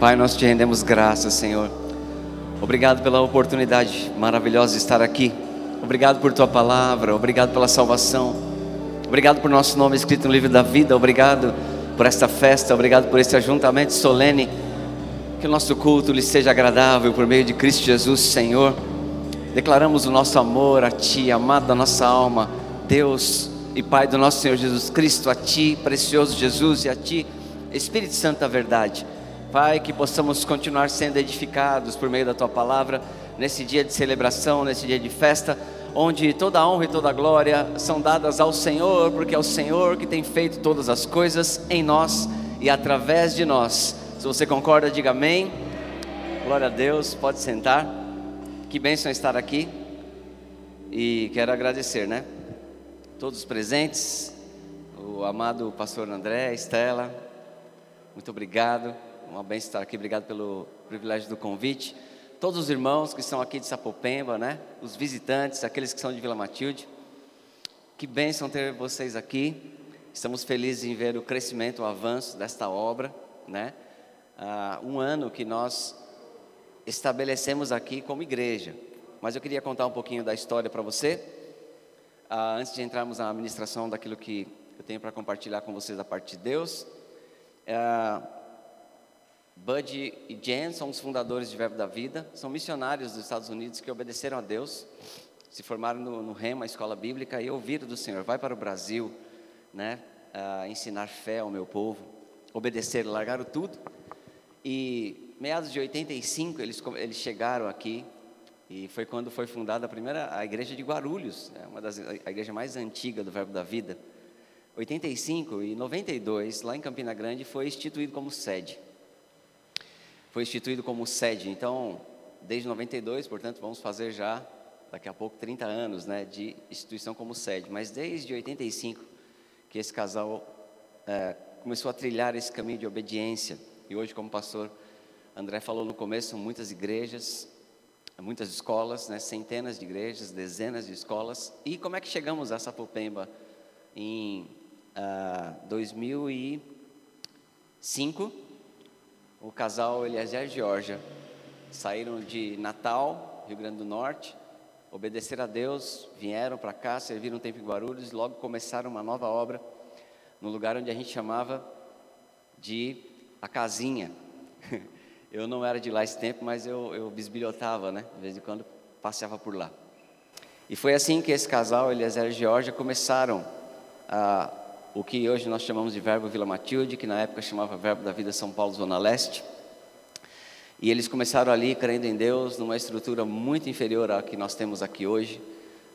Pai, nós te rendemos graças, Senhor. Obrigado pela oportunidade maravilhosa de estar aqui. Obrigado por tua palavra, obrigado pela salvação. Obrigado por nosso nome escrito no livro da vida. Obrigado por esta festa, obrigado por este ajuntamento solene. Que o nosso culto lhe seja agradável por meio de Cristo Jesus, Senhor. Declaramos o nosso amor a Ti, amado da nossa alma, Deus e Pai do nosso Senhor Jesus Cristo, a Ti, precioso Jesus, e a Ti, Espírito Santo da verdade. Pai, que possamos continuar sendo edificados por meio da Tua palavra, nesse dia de celebração, nesse dia de festa, onde toda a honra e toda a glória são dadas ao Senhor, porque é o Senhor que tem feito todas as coisas em nós e através de nós. Se você concorda, diga amém. Glória a Deus, pode sentar. Que bênção estar aqui. E quero agradecer, né? Todos os presentes, o amado pastor André, Estela, muito obrigado. Uma bênção estar aqui, obrigado pelo privilégio do convite todos os irmãos que estão aqui de Sapopemba, né? Os visitantes, aqueles que são de Vila Matilde. Que bênção ter vocês aqui. Estamos felizes em ver o crescimento, o avanço desta obra, né? Ah, um ano que nós estabelecemos aqui como igreja. Mas eu queria contar um pouquinho da história para você, ah, antes de entrarmos na administração daquilo que eu tenho para compartilhar com vocês da parte de Deus. Ah, Bud e Jen são os fundadores de Verbo da Vida, são missionários dos Estados Unidos que obedeceram a Deus, se formaram no, no Rema, escola bíblica, e ouviram do Senhor: vai para o Brasil, né, ensinar fé ao meu povo, obedecer, largaram tudo. E meados de 85 eles, eles chegaram aqui, e foi quando foi fundada a primeira a igreja de Guarulhos, né, uma das a igreja mais antiga do Verbo da Vida. 85 e 92, lá em Campina Grande, foi instituído como sede foi instituído como sede. Então, desde 92, portanto, vamos fazer já daqui a pouco 30 anos, né, de instituição como sede. Mas desde 85 que esse casal é, começou a trilhar esse caminho de obediência. E hoje, como pastor André falou no começo, muitas igrejas, muitas escolas, né, centenas de igrejas, dezenas de escolas. E como é que chegamos a Sapopemba em uh, ah, 2005? O casal Eliezer e Georgia saíram de Natal, Rio Grande do Norte, obedeceram a Deus, vieram para cá, serviram um tempo em Guarulhos logo começaram uma nova obra no lugar onde a gente chamava de a casinha. Eu não era de lá esse tempo, mas eu, eu bisbilhotava, né? De vez em quando passeava por lá. E foi assim que esse casal, Eliezer e Georgia, começaram a o que hoje nós chamamos de Verbo Vila Matilde, que na época chamava Verbo da Vida São Paulo Zona Leste. E eles começaram ali crendo em Deus, numa estrutura muito inferior à que nós temos aqui hoje,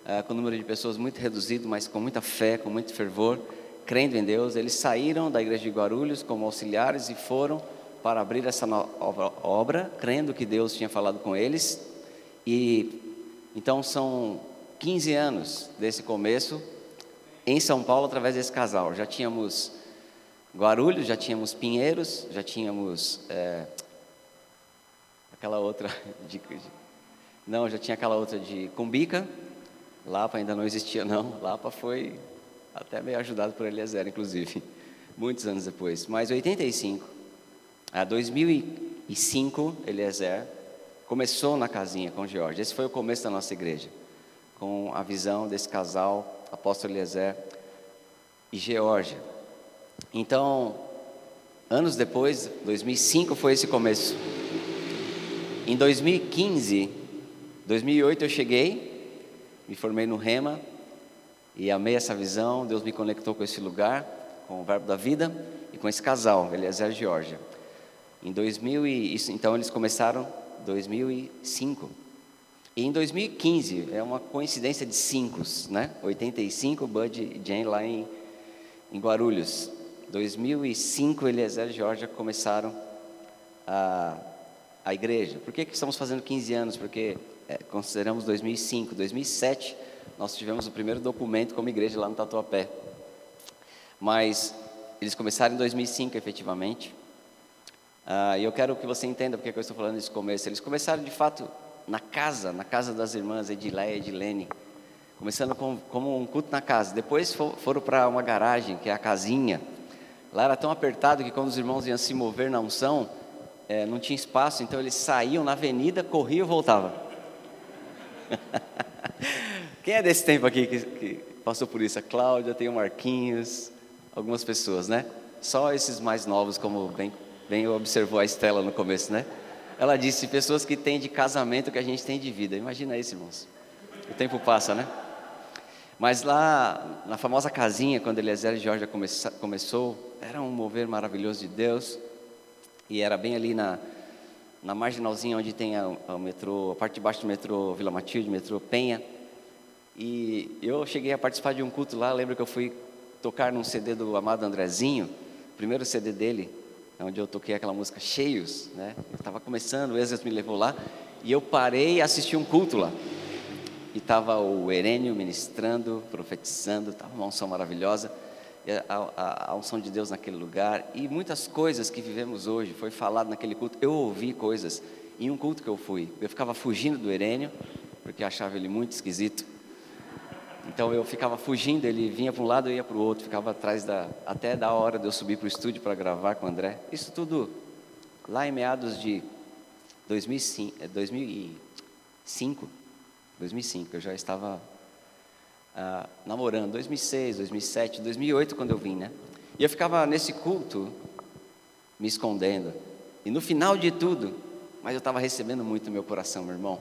uh, com um número de pessoas muito reduzido, mas com muita fé, com muito fervor, crendo em Deus. Eles saíram da igreja de Guarulhos como auxiliares e foram para abrir essa nova obra, crendo que Deus tinha falado com eles. E então são 15 anos desse começo, em São Paulo através desse casal. Já tínhamos Guarulhos, já tínhamos Pinheiros, já tínhamos é, aquela outra de, não, já tinha aquela outra de Cumbica. Lapa ainda não existia não. Lapa foi até meio ajudado por Eliezer, inclusive, muitos anos depois. Mas 85, a 2005, Eliezer começou na casinha com Jorge. Esse foi o começo da nossa igreja, com a visão desse casal apóstolo Eliezer e Geórgia. Então, anos depois, 2005 foi esse começo. Em 2015, 2008 eu cheguei, me formei no Rema e amei essa visão. Deus me conectou com esse lugar, com o Verbo da Vida e com esse casal, Eliezer e Geórgia. Em 2000 e, então eles começaram 2005. E em 2015, é uma coincidência de cinco, né? 85, Bud e Jane lá em, em Guarulhos. 2005, Eliezer e Georgia começaram a, a igreja. Por que, que estamos fazendo 15 anos? Porque é, consideramos 2005. 2007, nós tivemos o primeiro documento como igreja lá no Tatuapé. Mas eles começaram em 2005, efetivamente. Ah, e eu quero que você entenda porque eu estou falando desse começo. Eles começaram, de fato, na casa, na casa das irmãs Edileia e Edilene, começando com, como um culto na casa. Depois for, foram para uma garagem, que é a casinha. Lá era tão apertado que quando os irmãos iam se mover na unção, é, não tinha espaço, então eles saíam na avenida, corriam e voltavam. Quem é desse tempo aqui que, que passou por isso? A Cláudia, tem o Marquinhos, algumas pessoas, né? Só esses mais novos, como bem, bem observou a Estela no começo, né? Ela disse: pessoas que têm de casamento que a gente tem de vida. Imagina isso, irmãos. O tempo passa, né? Mas lá na famosa casinha, quando Eliezer e Jorge começou, era um mover maravilhoso de Deus. E era bem ali na, na marginalzinha onde tem a, a metrô, a parte de baixo do metrô Vila Matilde, metrô Penha. E eu cheguei a participar de um culto lá, lembro que eu fui tocar num CD do amado Andrezinho, primeiro CD dele, onde eu toquei aquela música Cheios, né? Estava começando, o Exas me levou lá, e eu parei e assisti um culto lá. E estava o Herênio ministrando, profetizando, estava uma unção maravilhosa, a, a, a, unção de Deus naquele lugar, e muitas coisas que vivemos hoje, foi falado naquele culto, eu ouvi coisas, em um culto que eu fui, eu ficava fugindo do Herênio, porque achava ele muito esquisito, então eu ficava fugindo, ele vinha para um lado e ia para o outro, ficava atrás da até da hora de eu subir para o estúdio para gravar com o André. Isso tudo lá em meados de 2005, 2005, 2005 eu já estava ah, namorando, 2006, 2007, 2008 quando eu vim, né? E eu ficava nesse culto me escondendo. E no final de tudo, mas eu estava recebendo muito no meu coração, meu irmão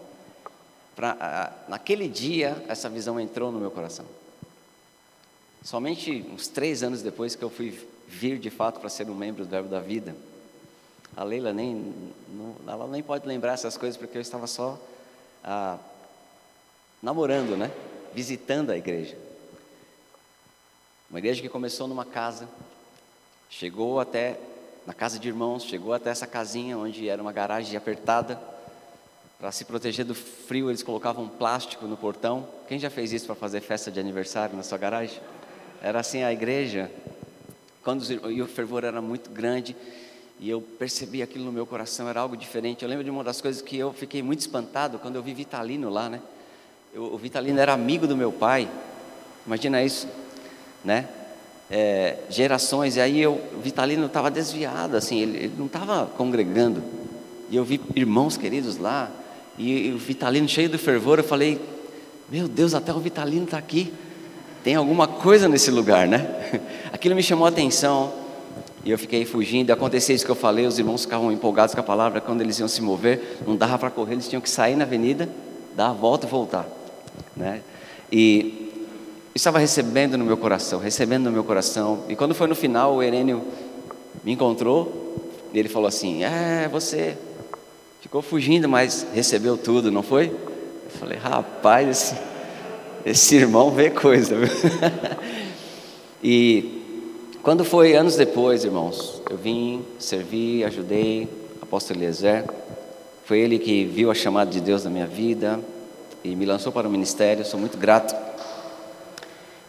pra, naquele dia, essa visão entrou no meu coração. Somente uns três anos depois que eu fui vir de fato para ser um membro do Verbo da Vida. A Leila nem, não, ela nem pode lembrar essas coisas porque eu estava só ah, namorando, né? Visitando a igreja. Uma igreja que começou numa casa, chegou até na casa de irmãos, chegou até essa casinha onde era uma garagem apertada para se proteger do frio, eles colocavam plástico no portão. Quem já fez isso para fazer festa de aniversário na sua garagem? Era assim a igreja. Quando os, e o fervor era muito grande e eu percebi aquilo no meu coração, era algo diferente. Eu lembro de uma das coisas que eu fiquei muito espantado quando eu vi Vitalino lá, né? Eu, o Vitalino era amigo do meu pai. Imagina isso, né? É, gerações, e aí eu, o Vitalino estava desviado, assim, ele, ele não estava congregando. E eu vi irmãos queridos lá, e, o Vitalino cheio de fervor, eu falei: Meu Deus, até o Vitalino está aqui. Tem alguma coisa nesse lugar, né? Aquilo me chamou a atenção. E eu fiquei fugindo. Acontecia isso que eu falei: os irmãos ficavam empolgados com a palavra. Quando eles iam se mover, não dava para correr, eles tinham que sair na avenida, dar a volta e voltar. Né? E estava recebendo no meu coração, recebendo no meu coração. E quando foi no final, o Herênio me encontrou. E ele falou assim: É, você Ficou fugindo, mas recebeu tudo, não foi? Eu falei, rapaz, esse, esse irmão vê coisa. e quando foi anos depois, irmãos, eu vim, servi, ajudei apóstolo Eliezer. Foi ele que viu a chamada de Deus na minha vida e me lançou para o ministério, sou muito grato.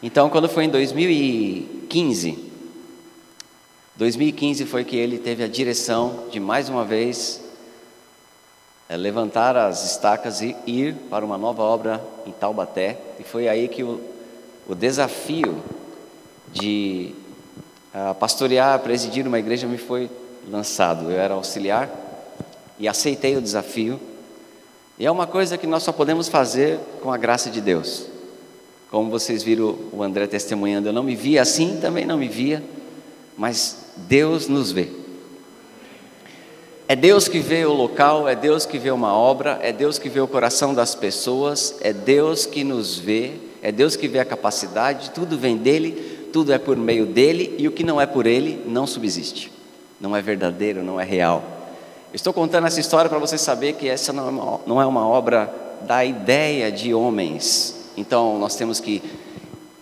Então, quando foi em 2015, 2015 foi que ele teve a direção de mais uma vez é, levantar as estacas e ir para uma nova obra em Taubaté. E foi aí que o, o desafio de uh, pastorear, presidir uma igreja me foi lançado. Eu era auxiliar e aceitei o desafio. E é uma coisa que nós só podemos fazer com a graça de Deus. Como vocês viram o André testemunhando, eu não me via assim, também não me via, mas Deus nos vê. É Deus que vê o local, é Deus que vê uma obra, é Deus que vê o coração das pessoas, é Deus que nos vê, é Deus que vê a capacidade, tudo vem dele, tudo é por meio dele e o que não é por ele não subsiste, não é verdadeiro, não é real. Estou contando essa história para você saber que essa não é, uma, não é uma obra da ideia de homens, então nós temos que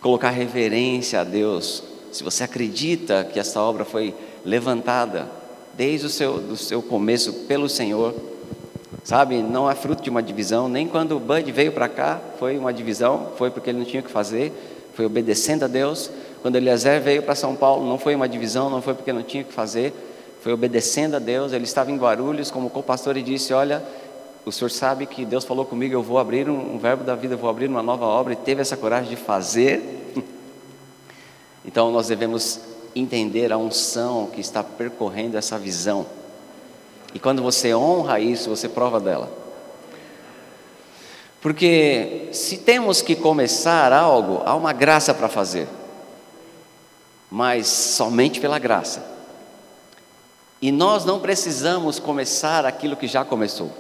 colocar reverência a Deus. Se você acredita que essa obra foi levantada desde o seu, do seu começo pelo Senhor. Sabe, não é fruto de uma divisão, nem quando o Bud veio para cá foi uma divisão, foi porque ele não tinha o que fazer, foi obedecendo a Deus. Quando Eliezer veio para São Paulo, não foi uma divisão, não foi porque não tinha o que fazer, foi obedecendo a Deus. Ele estava em Guarulhos como co-pastor e disse: Olha, o senhor sabe que Deus falou comigo, eu vou abrir um, um verbo da vida, eu vou abrir uma nova obra, e teve essa coragem de fazer. Então nós devemos entender a unção que está percorrendo essa visão. E quando você honra isso, você prova dela. Porque se temos que começar algo, há uma graça para fazer, mas somente pela graça. E nós não precisamos começar aquilo que já começou.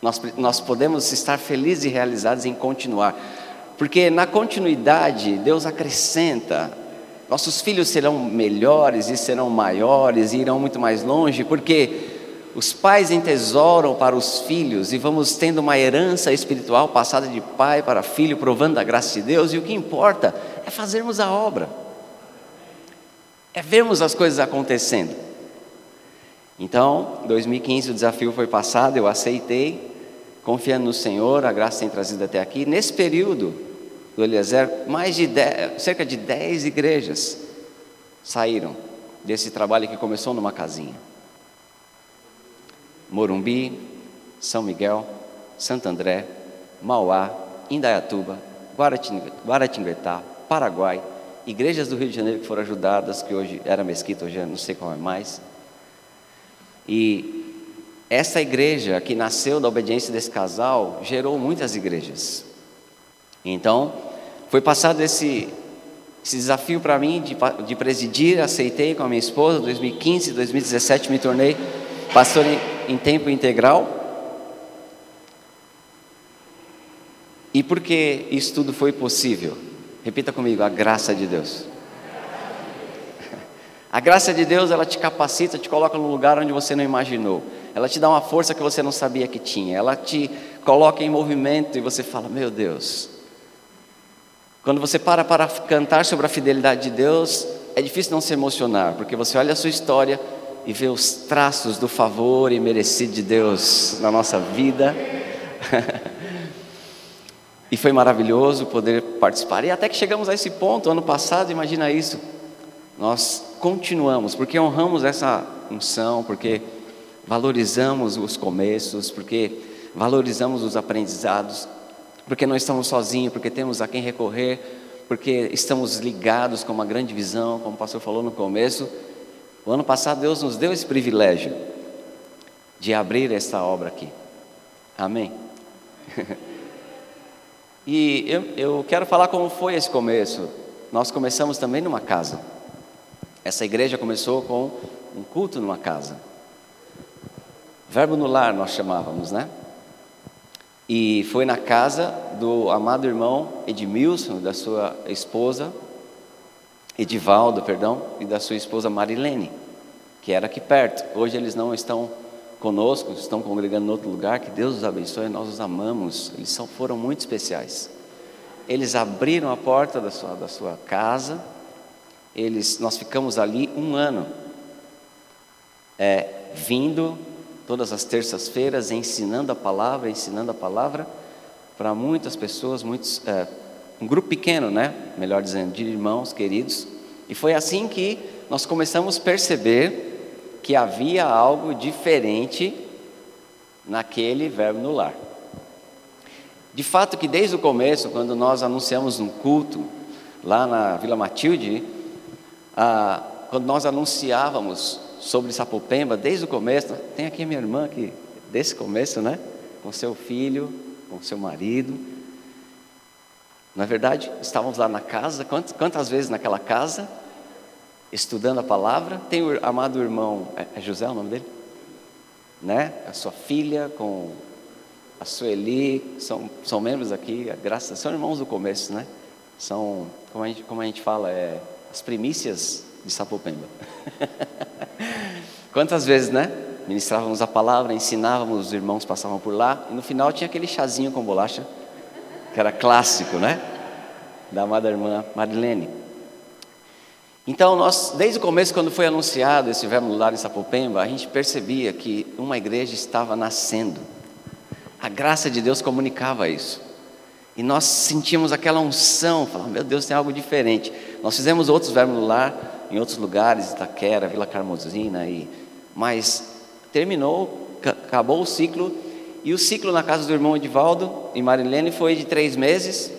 Nós, nós podemos estar felizes e realizados em continuar, porque na continuidade Deus acrescenta. Nossos filhos serão melhores e serão maiores e irão muito mais longe, porque os pais entesouram para os filhos e vamos tendo uma herança espiritual passada de pai para filho, provando a graça de Deus, e o que importa é fazermos a obra, é vermos as coisas acontecendo. Então, 2015 o desafio foi passado, eu aceitei, confiando no Senhor, a graça tem trazido até aqui. Nesse período do Eliezer, mais de cerca de 10 igrejas saíram desse trabalho que começou numa casinha. Morumbi, São Miguel, Santo André, Mauá, Indaiatuba, Guaratinguetá, Paraguai, igrejas do Rio de Janeiro que foram ajudadas, que hoje era mesquita, hoje não sei qual é mais. E essa igreja que nasceu da obediência desse casal gerou muitas igrejas. Então, foi passado esse, esse desafio para mim de, de presidir, aceitei com a minha esposa, 2015, 2017 me tornei pastor em em tempo integral. E por que isso tudo foi possível? Repita comigo: a graça de Deus. A graça de Deus, ela te capacita, te coloca num lugar onde você não imaginou. Ela te dá uma força que você não sabia que tinha. Ela te coloca em movimento e você fala: Meu Deus. Quando você para para cantar sobre a fidelidade de Deus, é difícil não se emocionar, porque você olha a sua história, e ver os traços do favor e merecido de Deus na nossa vida. e foi maravilhoso poder participar. E até que chegamos a esse ponto, ano passado, imagina isso. Nós continuamos, porque honramos essa unção, porque valorizamos os começos, porque valorizamos os aprendizados, porque não estamos sozinhos, porque temos a quem recorrer, porque estamos ligados com uma grande visão, como o pastor falou no começo o ano passado Deus nos deu esse privilégio de abrir esta obra aqui. Amém? e eu, eu quero falar como foi esse começo. Nós começamos também numa casa. Essa igreja começou com um culto numa casa. Verbo no lar nós chamávamos, né? E foi na casa do amado irmão Edmilson, da sua esposa, Edivaldo, perdão, e da sua esposa Marilene, que era aqui perto. Hoje eles não estão conosco, estão congregando em outro lugar. Que Deus os abençoe, nós os amamos. Eles são, foram muito especiais. Eles abriram a porta da sua, da sua casa. Eles, nós ficamos ali um ano, é, vindo todas as terças-feiras, ensinando a palavra, ensinando a palavra para muitas pessoas, muitos é, um grupo pequeno, né? Melhor dizendo, de irmãos queridos. E foi assim que nós começamos a perceber que havia algo diferente naquele verbo no lar. De fato que desde o começo, quando nós anunciamos um culto lá na Vila Matilde, ah, quando nós anunciávamos sobre Sapopemba, desde o começo, tem aqui a minha irmã que desse começo, né? Com seu filho, com seu marido, na verdade, estávamos lá na casa, quantas, quantas vezes naquela casa, estudando a palavra. Tem o amado irmão, é, é José o nome dele? Né? A sua filha com a Sueli, são, são membros aqui, graças são irmãos do começo, né? São, como a gente, como a gente fala, é, as primícias de Sapopemba. Quantas vezes, né? Ministrávamos a palavra, ensinávamos, os irmãos passavam por lá, e no final tinha aquele chazinho com bolacha que era clássico, né? Da amada irmã Marilene. Então, nós, desde o começo, quando foi anunciado esse no lar em Sapopemba, a gente percebia que uma igreja estava nascendo. A graça de Deus comunicava isso. E nós sentimos aquela unção, falando, meu Deus, tem algo diferente. Nós fizemos outros verbos no lar em outros lugares, Itaquera, Vila Carmosina, e, mas terminou, acabou o ciclo e o ciclo na casa do irmão Edivaldo e Marilene foi de três meses,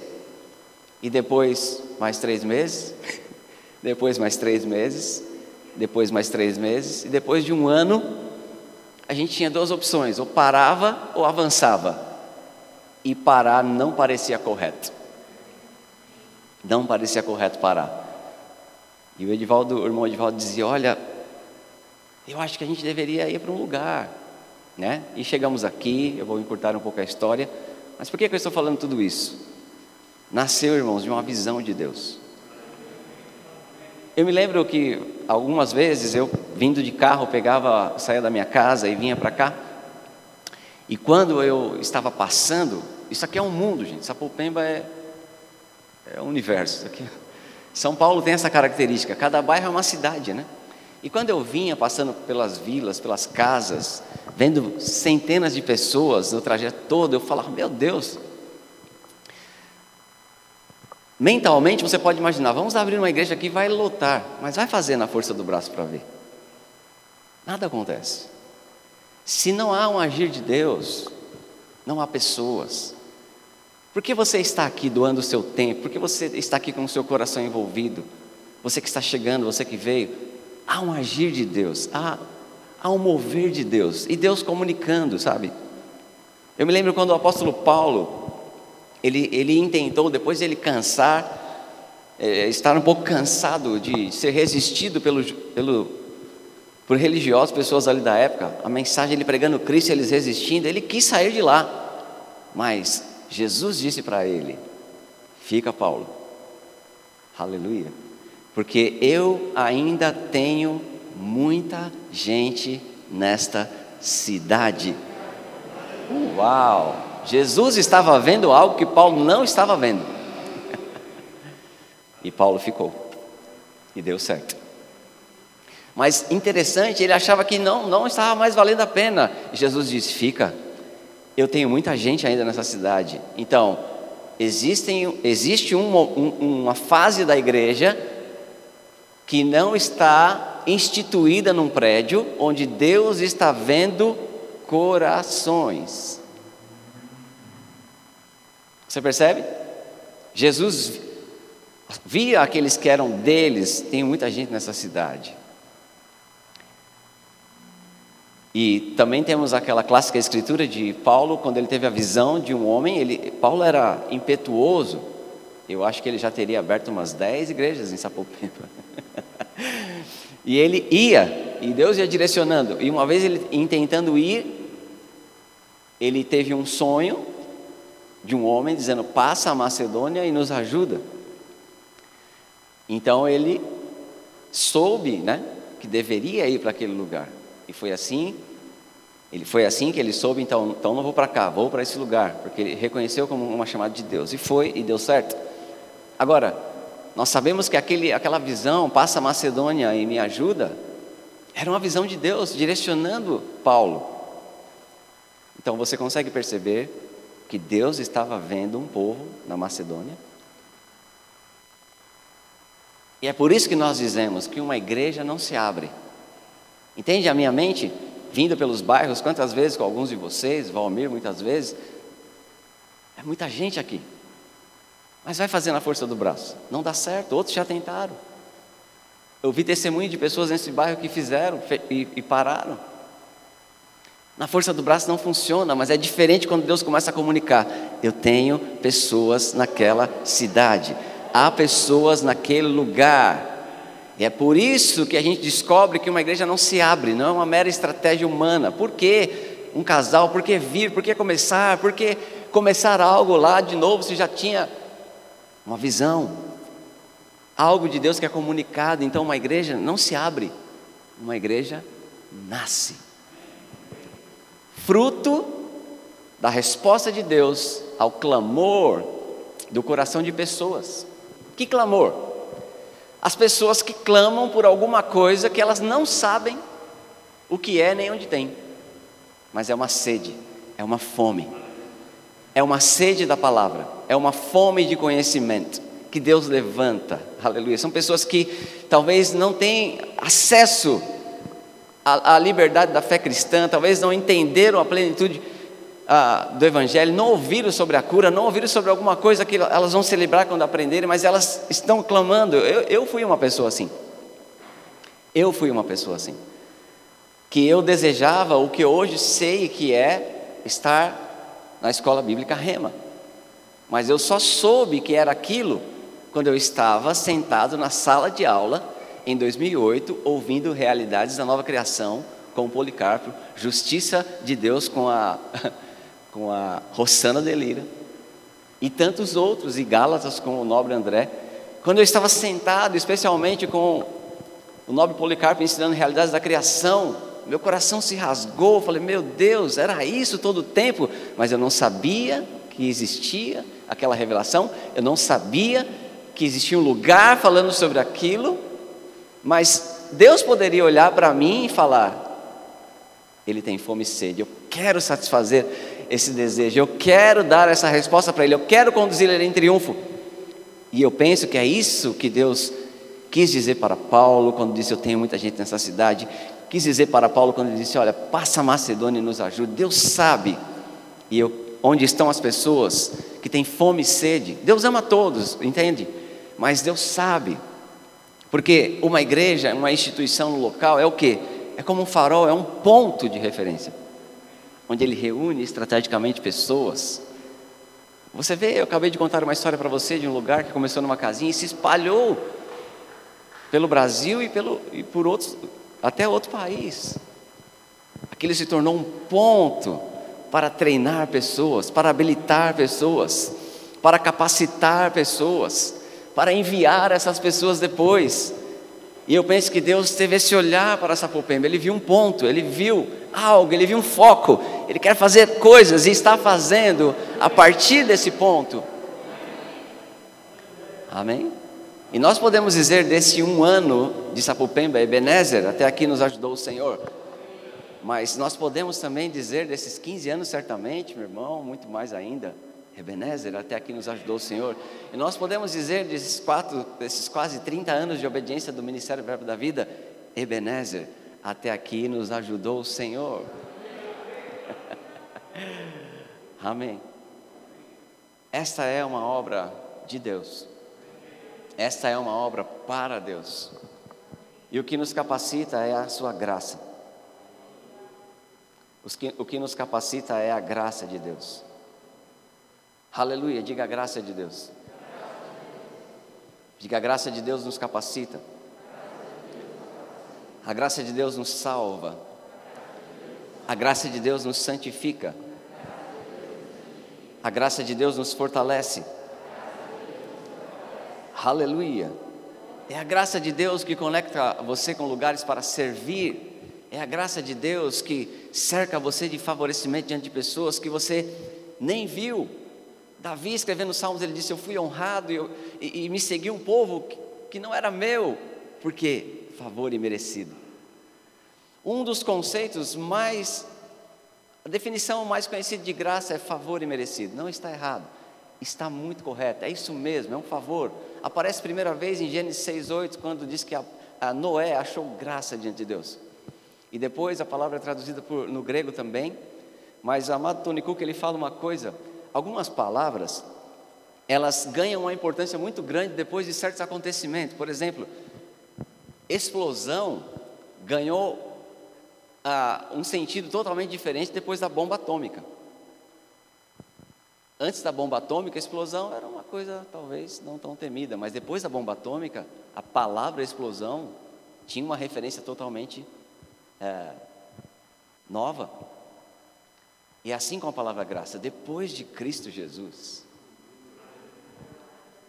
e depois mais três meses, depois mais três meses, depois mais três meses, e depois de um ano, a gente tinha duas opções: ou parava ou avançava. E parar não parecia correto. Não parecia correto parar. E o Edivaldo, o irmão Edivaldo dizia: Olha, eu acho que a gente deveria ir para um lugar. Né? E chegamos aqui, eu vou encurtar um pouco a história. Mas por que, que eu estou falando tudo isso? Nasceu, irmãos, de uma visão de Deus. Eu me lembro que algumas vezes eu, vindo de carro, pegava, saía da minha casa e vinha para cá. E quando eu estava passando, isso aqui é um mundo, gente. Sapopemba é, é um universo. Aqui. São Paulo tem essa característica. Cada bairro é uma cidade, né? E quando eu vinha passando pelas vilas, pelas casas, vendo centenas de pessoas no trajeto todo, eu falava: Meu Deus, Mentalmente você pode imaginar, vamos abrir uma igreja aqui, vai lotar, mas vai fazer na força do braço para ver. Nada acontece. Se não há um agir de Deus, não há pessoas. Por que você está aqui doando o seu tempo? Por que você está aqui com o seu coração envolvido? Você que está chegando, você que veio, há um agir de Deus, há, há um mover de Deus, e Deus comunicando, sabe? Eu me lembro quando o apóstolo Paulo, ele, ele intentou, depois de ele cansar, é, estar um pouco cansado de ser resistido pelo, pelo, por religiosos, pessoas ali da época, a mensagem ele pregando Cristo, eles resistindo, ele quis sair de lá, mas Jesus disse para ele: Fica, Paulo, aleluia, porque eu ainda tenho muita gente nesta cidade. Uau! Jesus estava vendo algo que Paulo não estava vendo. E Paulo ficou. E deu certo. Mas interessante, ele achava que não, não estava mais valendo a pena. E Jesus disse: Fica, eu tenho muita gente ainda nessa cidade. Então, existem, existe uma, uma fase da igreja que não está instituída num prédio, onde Deus está vendo corações. Você percebe? Jesus via aqueles que eram deles, tem muita gente nessa cidade. E também temos aquela clássica escritura de Paulo, quando ele teve a visão de um homem, ele, Paulo era impetuoso, eu acho que ele já teria aberto umas dez igrejas em Sapopemba. e ele ia, e Deus ia direcionando, e uma vez ele tentando ir, ele teve um sonho, de um homem dizendo: passa a Macedônia e nos ajuda. Então ele soube, né, que deveria ir para aquele lugar. E foi assim, ele foi assim que ele soube, então, então não vou para cá, vou para esse lugar, porque ele reconheceu como uma chamada de Deus. E foi e deu certo. Agora, nós sabemos que aquele, aquela visão, passa a Macedônia e me ajuda, era uma visão de Deus direcionando Paulo. Então você consegue perceber que Deus estava vendo um povo na Macedônia. E é por isso que nós dizemos que uma igreja não se abre. Entende a minha mente? Vindo pelos bairros, quantas vezes com alguns de vocês, Valmir muitas vezes, é muita gente aqui. Mas vai fazer na força do braço. Não dá certo, outros já tentaram. Eu vi testemunho de pessoas nesse bairro que fizeram e, e pararam. Na força do braço não funciona, mas é diferente quando Deus começa a comunicar. Eu tenho pessoas naquela cidade, há pessoas naquele lugar. E é por isso que a gente descobre que uma igreja não se abre, não é uma mera estratégia humana. Por que um casal? Por que vir? Por que começar? Por que começar algo lá de novo se já tinha uma visão? Algo de Deus que é comunicado. Então, uma igreja não se abre, uma igreja nasce fruto da resposta de Deus ao clamor do coração de pessoas. Que clamor? As pessoas que clamam por alguma coisa que elas não sabem o que é nem onde tem, mas é uma sede, é uma fome, é uma sede da palavra, é uma fome de conhecimento que Deus levanta, aleluia. São pessoas que talvez não têm acesso a, a liberdade da fé cristã, talvez não entenderam a plenitude ah, do Evangelho, não ouviram sobre a cura, não ouviram sobre alguma coisa que elas vão celebrar quando aprenderem, mas elas estão clamando. Eu, eu fui uma pessoa assim. Eu fui uma pessoa assim. Que eu desejava o que hoje sei que é estar na escola bíblica Rema. Mas eu só soube que era aquilo quando eu estava sentado na sala de aula em 2008, ouvindo realidades da nova criação com o Policarpo, justiça de Deus com a, com a Rossana Delira e tantos outros, e Gálatas com o nobre André. Quando eu estava sentado, especialmente com o nobre Policarpo ensinando realidades da criação, meu coração se rasgou. Falei, meu Deus, era isso todo o tempo, mas eu não sabia que existia aquela revelação, eu não sabia que existia um lugar falando sobre aquilo, mas Deus poderia olhar para mim e falar: Ele tem fome e sede, eu quero satisfazer esse desejo, eu quero dar essa resposta para Ele, eu quero conduzir Ele em triunfo. E eu penso que é isso que Deus quis dizer para Paulo quando disse: Eu tenho muita gente nessa cidade. Quis dizer para Paulo quando ele disse: Olha, passa a Macedônia e nos ajude. Deus sabe e eu, onde estão as pessoas que têm fome e sede. Deus ama todos, entende? Mas Deus sabe porque uma igreja, uma instituição no local é o que? É como um farol, é um ponto de referência, onde ele reúne estrategicamente pessoas. Você vê, eu acabei de contar uma história para você de um lugar que começou numa casinha e se espalhou pelo Brasil e, pelo, e por outros, até outro país. Aquilo se tornou um ponto para treinar pessoas, para habilitar pessoas, para capacitar pessoas para enviar essas pessoas depois. E eu penso que Deus teve esse olhar para Sapopemba, ele viu um ponto, ele viu algo, ele viu um foco, ele quer fazer coisas e está fazendo a partir desse ponto. Amém? E nós podemos dizer desse um ano de Sapopemba, Ebenezer, até aqui nos ajudou o Senhor. Mas nós podemos também dizer desses 15 anos, certamente, meu irmão, muito mais ainda, Ebenezer, até aqui nos ajudou o Senhor. E nós podemos dizer desses, quatro, desses quase 30 anos de obediência do Ministério Verbo da Vida, Ebenezer, até aqui nos ajudou o Senhor. Amém. Esta é uma obra de Deus. Esta é uma obra para Deus. E o que nos capacita é a sua graça. O que nos capacita é a graça de Deus. Aleluia, diga a graça de Deus. Diga a graça de Deus nos capacita. A graça de Deus nos salva. A graça de Deus nos santifica. A graça de Deus nos fortalece. Aleluia. É a graça de Deus que conecta você com lugares para servir. É a graça de Deus que cerca você de favorecimento diante de pessoas que você nem viu, Davi, escrevendo Salmos, ele disse: Eu fui honrado e, eu, e, e me segui um povo que, que não era meu, porque favor imerecido. Um dos conceitos mais, a definição mais conhecida de graça é favor imerecido. Não está errado, está muito correto, é isso mesmo, é um favor. Aparece primeira vez em Gênesis 6,8, quando diz que a, a Noé achou graça diante de Deus. E depois a palavra é traduzida por, no grego também, mas amado Tony Cook ele fala uma coisa algumas palavras, elas ganham uma importância muito grande depois de certos acontecimentos. Por exemplo, explosão ganhou ah, um sentido totalmente diferente depois da bomba atômica. Antes da bomba atômica, explosão era uma coisa talvez não tão temida, mas depois da bomba atômica, a palavra explosão tinha uma referência totalmente é, nova. E assim com a palavra graça, depois de Cristo Jesus,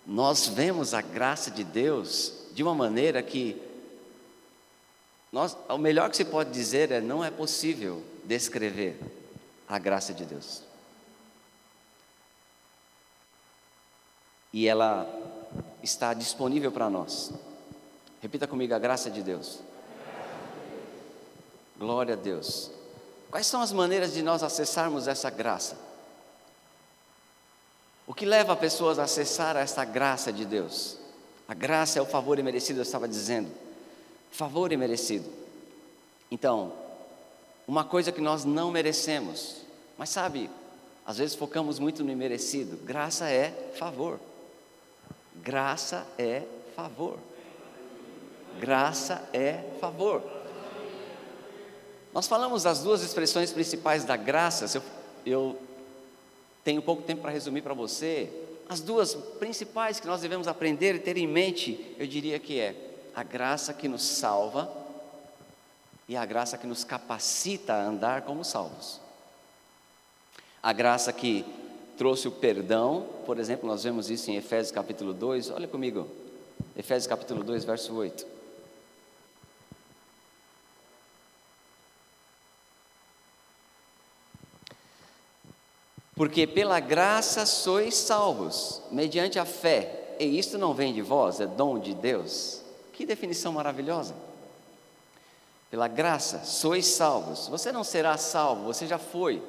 nós vemos a graça de Deus de uma maneira que nós, o melhor que se pode dizer é não é possível descrever a graça de Deus. E ela está disponível para nós. Repita comigo a graça de Deus. Glória a Deus. Quais são as maneiras de nós acessarmos essa graça? O que leva pessoas a acessar essa graça de Deus? A graça é o favor imerecido, eu estava dizendo. Favor imerecido. Então, uma coisa que nós não merecemos, mas sabe, às vezes focamos muito no imerecido. Graça é favor. Graça é favor. Graça é favor. Nós falamos das duas expressões principais da graça. Eu, eu tenho pouco tempo para resumir para você. As duas principais que nós devemos aprender e ter em mente, eu diria que é a graça que nos salva e a graça que nos capacita a andar como salvos. A graça que trouxe o perdão, por exemplo, nós vemos isso em Efésios capítulo 2, olha comigo, Efésios capítulo 2, verso 8. Porque pela graça sois salvos, mediante a fé, e isto não vem de vós, é dom de Deus. Que definição maravilhosa! Pela graça sois salvos. Você não será salvo, você já foi.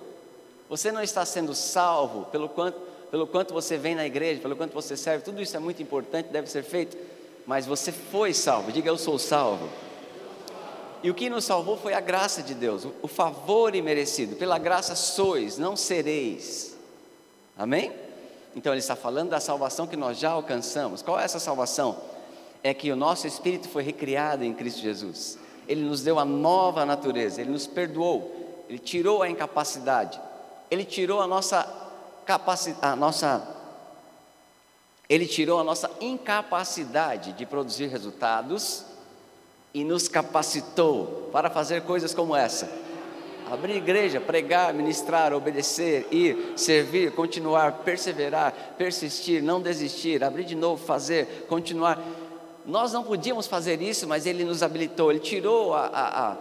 Você não está sendo salvo pelo quanto, pelo quanto você vem na igreja, pelo quanto você serve, tudo isso é muito importante, deve ser feito, mas você foi salvo. Diga eu sou salvo. E o que nos salvou foi a graça de Deus, o favor imerecido. Pela graça sois, não sereis. Amém? Então ele está falando da salvação que nós já alcançamos. Qual é essa salvação? É que o nosso espírito foi recriado em Cristo Jesus. Ele nos deu a nova natureza, Ele nos perdoou, Ele tirou a incapacidade, Ele tirou a nossa capacidade, a nossa, Ele tirou a nossa incapacidade de produzir resultados e nos capacitou para fazer coisas como essa. Abrir igreja, pregar, ministrar, obedecer, ir, servir, continuar, perseverar, persistir, não desistir, abrir de novo, fazer, continuar. Nós não podíamos fazer isso, mas Ele nos habilitou, Ele tirou a, a, a,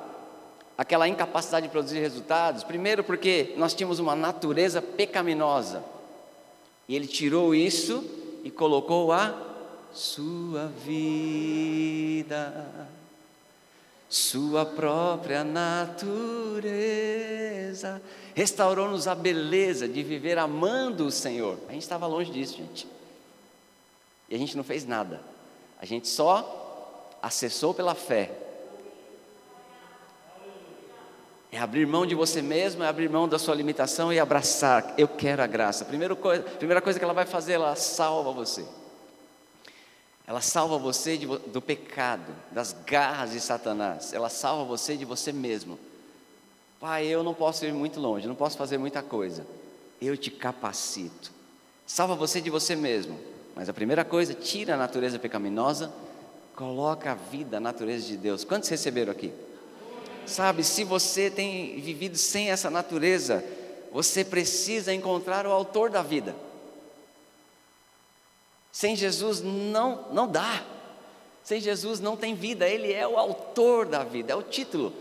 aquela incapacidade de produzir resultados. Primeiro, porque nós tínhamos uma natureza pecaminosa, e Ele tirou isso e colocou a sua vida, sua própria natureza, restaurou-nos a beleza de viver amando o Senhor. A gente estava longe disso, gente, e a gente não fez nada. A gente só acessou pela fé. É abrir mão de você mesmo, é abrir mão da sua limitação e abraçar. Eu quero a graça. Primeira coisa, primeira coisa que ela vai fazer, ela salva você. Ela salva você de, do pecado, das garras de Satanás. Ela salva você de você mesmo. Pai, eu não posso ir muito longe, não posso fazer muita coisa. Eu te capacito. Salva você de você mesmo. Mas a primeira coisa, tira a natureza pecaminosa, coloca a vida, a natureza de Deus. Quantos receberam aqui? Sabe, se você tem vivido sem essa natureza, você precisa encontrar o autor da vida. Sem Jesus não, não dá. Sem Jesus não tem vida, Ele é o autor da vida, é o título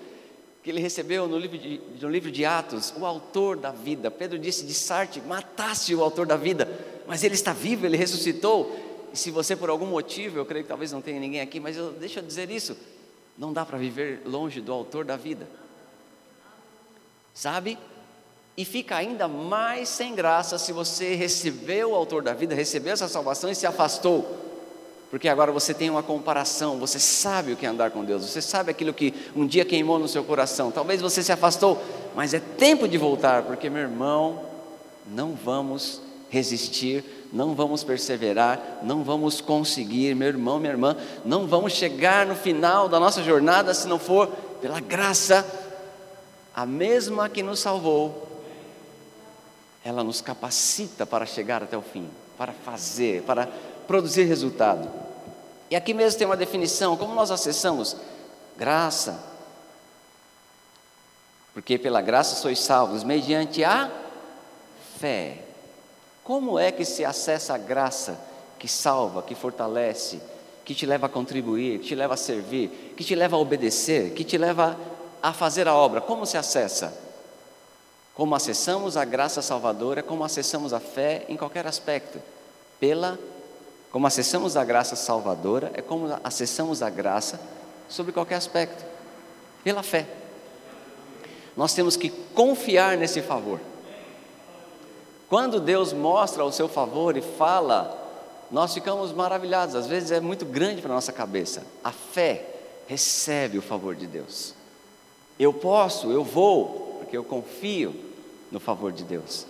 que ele recebeu no livro de, no livro de Atos, o autor da vida. Pedro disse de Sarte: mataste o autor da vida, mas ele está vivo, ele ressuscitou. E se você por algum motivo, eu creio que talvez não tenha ninguém aqui, mas eu, deixa eu dizer isso: não dá para viver longe do autor da vida, sabe? E fica ainda mais sem graça se você recebeu o autor da vida, recebeu essa salvação e se afastou porque agora você tem uma comparação, você sabe o que é andar com Deus, você sabe aquilo que um dia queimou no seu coração. Talvez você se afastou, mas é tempo de voltar, porque meu irmão, não vamos resistir, não vamos perseverar, não vamos conseguir, meu irmão, minha irmã, não vamos chegar no final da nossa jornada se não for pela graça, a mesma que nos salvou, ela nos capacita para chegar até o fim, para fazer, para produzir resultado. E aqui mesmo tem uma definição: como nós acessamos? Graça. Porque pela graça sois salvos, mediante a fé. Como é que se acessa a graça que salva, que fortalece, que te leva a contribuir, que te leva a servir, que te leva a obedecer, que te leva a fazer a obra? Como se acessa? Como acessamos a graça salvadora, como acessamos a fé em qualquer aspecto? Pela como acessamos a graça salvadora, é como acessamos a graça sobre qualquer aspecto, pela fé. Nós temos que confiar nesse favor. Quando Deus mostra o seu favor e fala, nós ficamos maravilhados, às vezes é muito grande para a nossa cabeça. A fé recebe o favor de Deus. Eu posso, eu vou, porque eu confio no favor de Deus.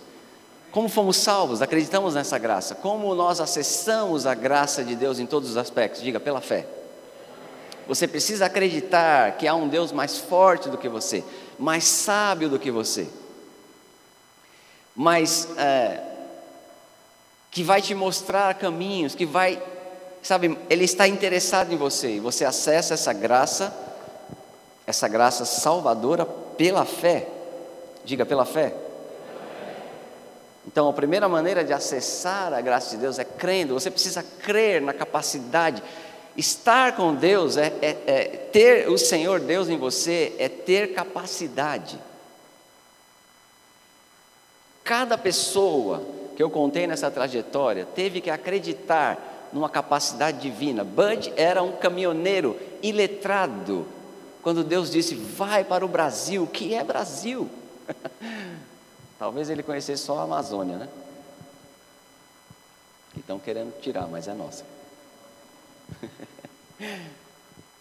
Como fomos salvos? Acreditamos nessa graça. Como nós acessamos a graça de Deus em todos os aspectos? Diga, pela fé. Você precisa acreditar que há um Deus mais forte do que você, mais sábio do que você, mais é, que vai te mostrar caminhos, que vai, sabe, Ele está interessado em você e você acessa essa graça, essa graça salvadora pela fé. Diga pela fé. Então, a primeira maneira de acessar a graça de Deus é crendo. Você precisa crer na capacidade. Estar com Deus é, é, é ter o Senhor Deus em você, é ter capacidade. Cada pessoa que eu contei nessa trajetória teve que acreditar numa capacidade divina. Bud era um caminhoneiro iletrado. Quando Deus disse, vai para o Brasil, que é Brasil? Talvez ele conhecesse só a Amazônia, né? Que estão querendo tirar, mas é nossa.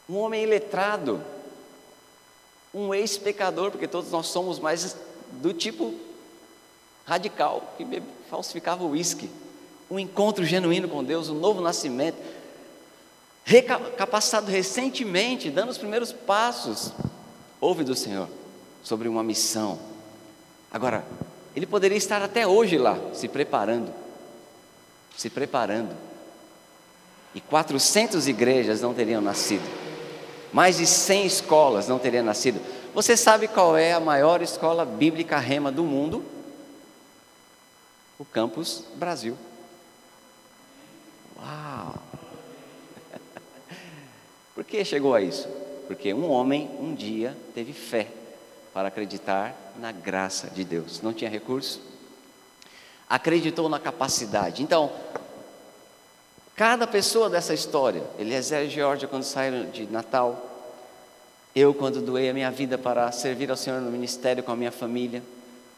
um homem iletrado, um ex-pecador, porque todos nós somos mais do tipo radical, que falsificava o uísque. Um encontro genuíno com Deus, um novo nascimento. Recapacitado recentemente, dando os primeiros passos. Ouve do Senhor sobre uma missão Agora, ele poderia estar até hoje lá, se preparando, se preparando. E 400 igrejas não teriam nascido. Mais de 100 escolas não teriam nascido. Você sabe qual é a maior escola bíblica rema do mundo? O Campus Brasil. Uau! Por que chegou a isso? Porque um homem um dia teve fé para acreditar na graça de Deus. Não tinha recurso, acreditou na capacidade. Então, cada pessoa dessa história, Eliezer e Georgia, quando saíram de Natal, eu, quando doei a minha vida para servir ao Senhor no ministério com a minha família,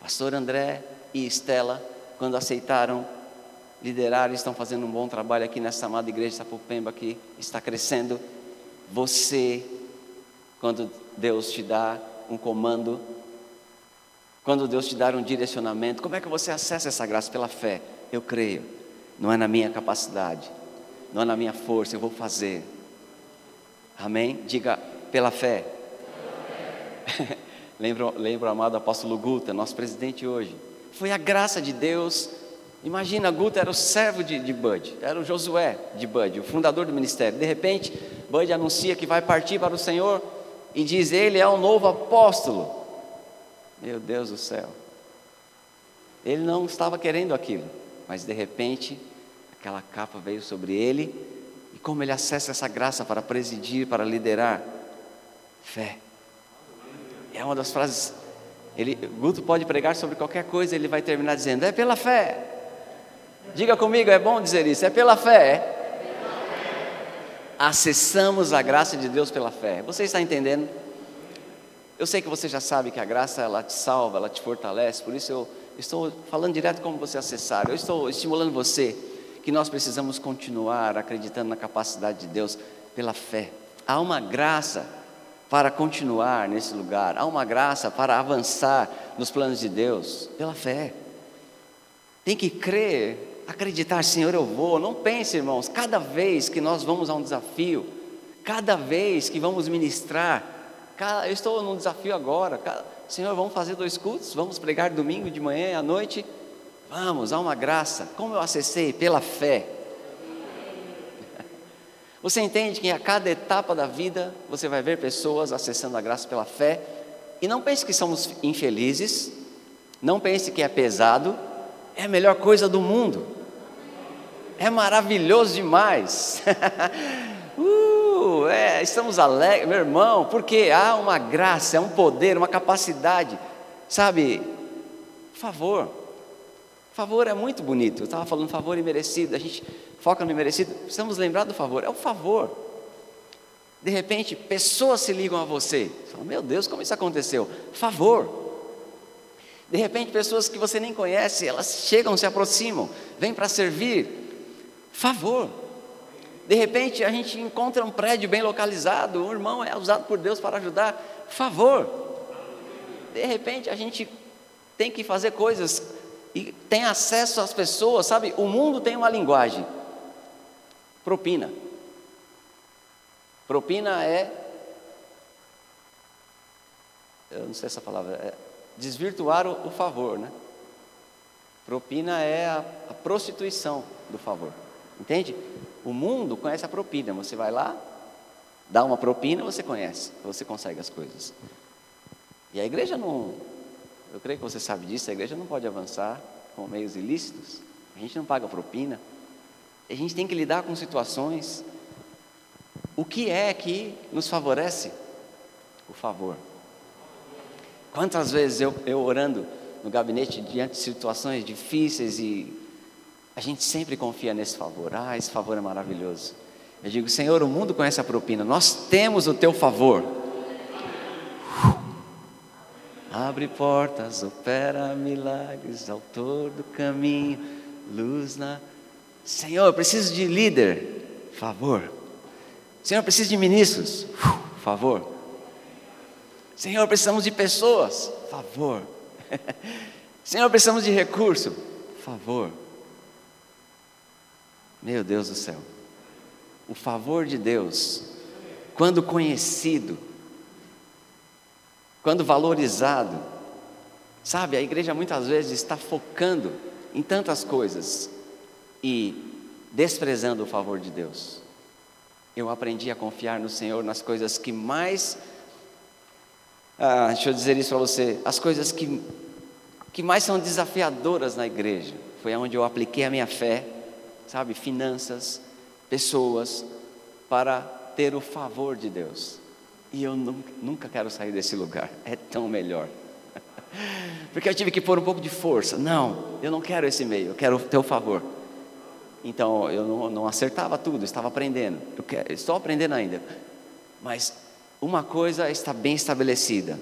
Pastor André e Estela, quando aceitaram liderar, estão fazendo um bom trabalho aqui nessa amada igreja Sapopemba, que está crescendo. Você, quando Deus te dá um comando, quando Deus te dar um direcionamento, como é que você acessa essa graça? Pela fé. Eu creio, não é na minha capacidade, não é na minha força, eu vou fazer. Amém? Diga, pela fé. lembro, lembro o amado apóstolo Guta, nosso presidente hoje. Foi a graça de Deus. Imagina, Guta era o servo de, de Bud, era o Josué de Bud, o fundador do ministério. De repente, Bud anuncia que vai partir para o Senhor e diz: Ele é o novo apóstolo. Meu Deus do céu. Ele não estava querendo aquilo, mas de repente, aquela capa veio sobre ele, e como ele acessa essa graça para presidir, para liderar? Fé. É uma das frases. Ele, Guto pode pregar sobre qualquer coisa, ele vai terminar dizendo: É pela fé. Diga comigo, é bom dizer isso, é pela fé. Acessamos a graça de Deus pela fé. Você está entendendo? Eu sei que você já sabe que a graça ela te salva, ela te fortalece, por isso eu estou falando direto como você acessar. Eu estou estimulando você que nós precisamos continuar acreditando na capacidade de Deus pela fé. Há uma graça para continuar nesse lugar, há uma graça para avançar nos planos de Deus pela fé. Tem que crer acreditar, Senhor, eu vou. Não pense, irmãos, cada vez que nós vamos a um desafio, cada vez que vamos ministrar, cada, eu estou num desafio agora, cada, Senhor, vamos fazer dois cultos, vamos pregar domingo de manhã e à noite. Vamos, há uma graça. Como eu acessei? Pela fé. Você entende que a cada etapa da vida você vai ver pessoas acessando a graça pela fé. E não pense que somos infelizes, não pense que é pesado, é a melhor coisa do mundo é maravilhoso demais. é, estamos alegres, meu irmão, porque há uma graça, é um poder, uma capacidade, sabe? Favor, favor é muito bonito. Eu estava falando favor imerecido, a gente foca no imerecido, precisamos lembrar do favor, é o favor. De repente, pessoas se ligam a você, meu Deus, como isso aconteceu? Favor. De repente, pessoas que você nem conhece, elas chegam, se aproximam, vêm para servir, Favor. De repente a gente encontra um prédio bem localizado, um irmão é usado por Deus para ajudar. Favor. De repente a gente tem que fazer coisas e tem acesso às pessoas, sabe? O mundo tem uma linguagem. Propina. Propina é. Eu não sei essa palavra. É desvirtuar o, o favor, né? Propina é a, a prostituição do favor. Entende? O mundo conhece a propina. Você vai lá, dá uma propina, você conhece, você consegue as coisas. E a igreja não. Eu creio que você sabe disso, a igreja não pode avançar com meios ilícitos. A gente não paga propina. A gente tem que lidar com situações. O que é que nos favorece? O favor. Quantas vezes eu, eu orando no gabinete diante de situações difíceis e a gente sempre confia nesse favor. Ah, esse favor é maravilhoso. Eu digo, Senhor, o mundo conhece a propina, nós temos o teu favor. Abre portas, opera milagres, autor do caminho, luz na. Senhor, eu preciso de líder, favor. Senhor, eu preciso de ministros, favor. Senhor, precisamos de pessoas, favor. Senhor, precisamos de recurso, favor. Meu Deus do céu. O favor de Deus, quando conhecido, quando valorizado, sabe, a igreja muitas vezes está focando em tantas coisas e desprezando o favor de Deus. Eu aprendi a confiar no Senhor nas coisas que mais, ah, deixa eu dizer isso para você, as coisas que, que mais são desafiadoras na igreja. Foi onde eu apliquei a minha fé, sabe, finanças, pessoas, para ter o favor de Deus. E eu nunca, nunca quero sair desse lugar, é tão melhor. Porque eu tive que pôr um pouco de força. Não, eu não quero esse meio, eu quero o teu favor. Então, eu não, não acertava tudo, estava aprendendo. Eu quero, estou aprendendo ainda. Mas uma coisa está bem estabelecida: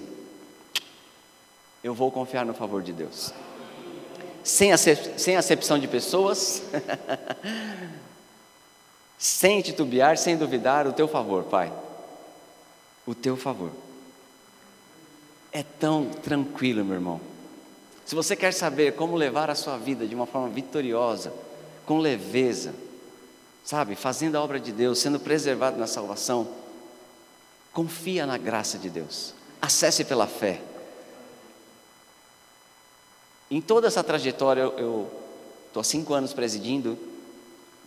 eu vou confiar no favor de Deus. Sem, acep sem acepção de pessoas, sem titubear, sem duvidar, o teu favor, Pai o teu favor. É tão tranquilo, meu irmão. Se você quer saber como levar a sua vida de uma forma vitoriosa, com leveza, sabe, fazendo a obra de Deus, sendo preservado na salvação, confia na graça de Deus. Acesse pela fé. Em toda essa trajetória, eu estou há cinco anos presidindo.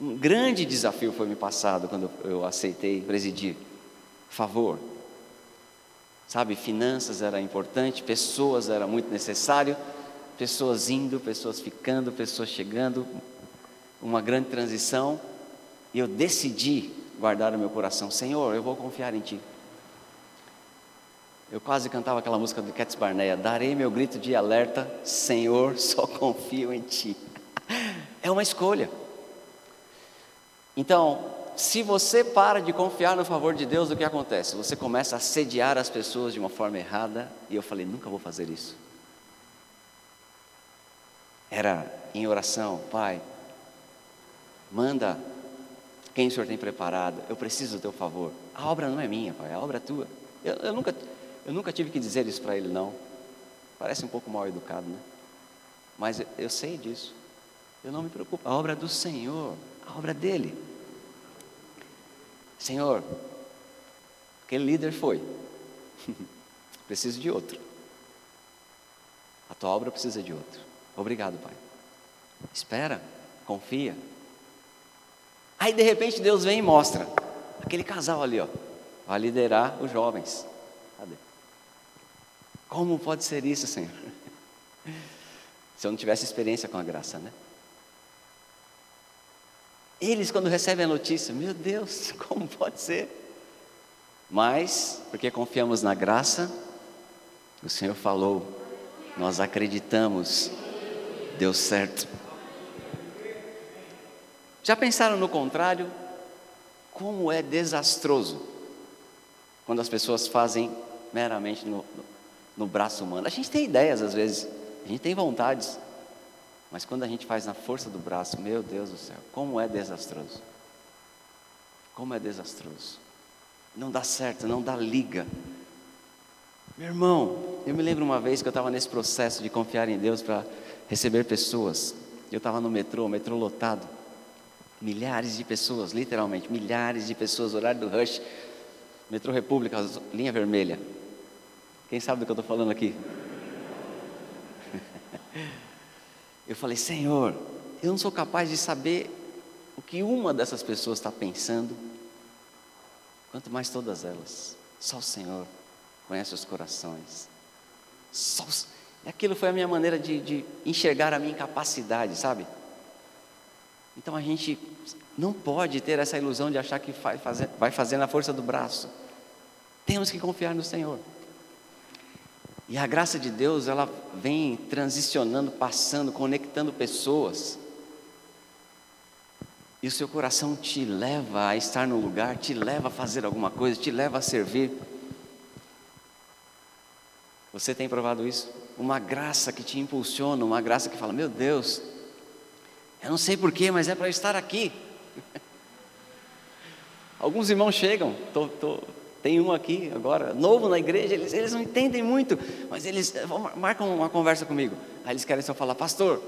Um grande desafio foi me passado quando eu aceitei presidir. Favor, Sabe, finanças era importante, pessoas era muito necessário, pessoas indo, pessoas ficando, pessoas chegando, uma grande transição, e eu decidi guardar o meu coração, Senhor, eu vou confiar em Ti. Eu quase cantava aquela música do Cats Barnea, darei meu grito de alerta, Senhor, só confio em Ti. É uma escolha. Então, se você para de confiar no favor de Deus, o que acontece? Você começa a sediar as pessoas de uma forma errada, e eu falei, nunca vou fazer isso. Era em oração, Pai, manda quem o Senhor tem preparado, eu preciso do teu favor. A obra não é minha, Pai, a obra é tua. Eu, eu nunca, eu nunca tive que dizer isso para ele, não. Parece um pouco mal educado, né? Mas eu, sei disso. Eu não me preocupo. A obra do Senhor, a obra dele. Senhor, aquele líder foi, preciso de outro. A tua obra precisa de outro. Obrigado, Pai. Espera, confia. Aí de repente Deus vem e mostra aquele casal ali, ó, vai liderar os jovens. Cadê? Como pode ser isso, Senhor? Se eu não tivesse experiência com a graça, né? Eles, quando recebem a notícia, meu Deus, como pode ser? Mas, porque confiamos na graça, o Senhor falou, nós acreditamos, deu certo. Já pensaram no contrário? Como é desastroso quando as pessoas fazem meramente no, no, braço humano. A gente tem ideias às vezes, a gente tem vontades, mas quando a gente faz na força do braço, meu Deus do céu, como é desastroso. Como é desastroso. Não dá certo, não dá liga. Meu irmão, eu me lembro uma vez que eu estava nesse processo de confiar em Deus para receber pessoas. Eu estava no metrô, metrô lotado. Milhares de pessoas, literalmente, milhares de pessoas, horário do rush. Metrô República, linha vermelha. Quem sabe do que eu estou falando aqui? Eu falei, Senhor, eu não sou capaz de saber o que uma dessas pessoas está pensando, quanto mais todas elas. Só o Senhor conhece os corações. Só o... Aquilo foi a minha maneira de, de enxergar a minha incapacidade, sabe? Então a gente não pode ter essa ilusão de achar que vai fazer na força do braço. Temos que confiar no Senhor. E a graça de Deus, ela vem transicionando, passando, conectando pessoas. E o seu coração te leva a estar no lugar, te leva a fazer alguma coisa, te leva a servir. Você tem provado isso? Uma graça que te impulsiona, uma graça que fala: Meu Deus, eu não sei porquê, mas é para estar aqui. Alguns irmãos chegam, tô, tô, tem um aqui agora, novo na igreja, eles, eles não entendem muito, mas eles eh, marcam uma conversa comigo. Aí eles querem só falar, pastor,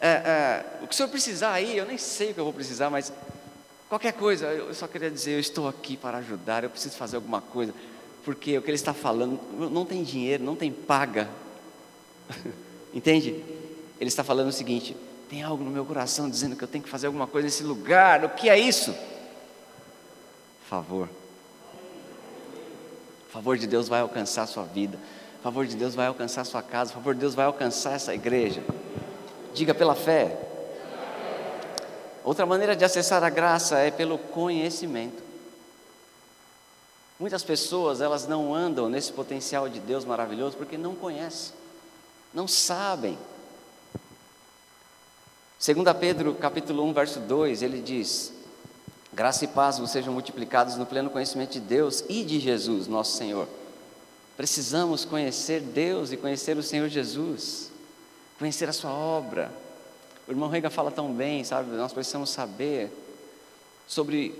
é, é, o que o senhor precisar aí, eu nem sei o que eu vou precisar, mas qualquer coisa, eu só queria dizer, eu estou aqui para ajudar, eu preciso fazer alguma coisa, porque o que ele está falando, não tem dinheiro, não tem paga, entende? Ele está falando o seguinte: tem algo no meu coração dizendo que eu tenho que fazer alguma coisa nesse lugar, o que é isso? Favor o favor de Deus vai alcançar a sua vida. O favor de Deus vai alcançar a sua casa. O favor de Deus vai alcançar essa igreja. Diga pela fé. Outra maneira de acessar a graça é pelo conhecimento. Muitas pessoas, elas não andam nesse potencial de Deus maravilhoso porque não conhecem, não sabem. 2 Pedro capítulo 1, verso 2, ele diz: Graça e paz vos sejam multiplicados no pleno conhecimento de Deus e de Jesus, nosso Senhor. Precisamos conhecer Deus e conhecer o Senhor Jesus, conhecer a Sua obra. O irmão Rega fala tão bem, sabe? Nós precisamos saber sobre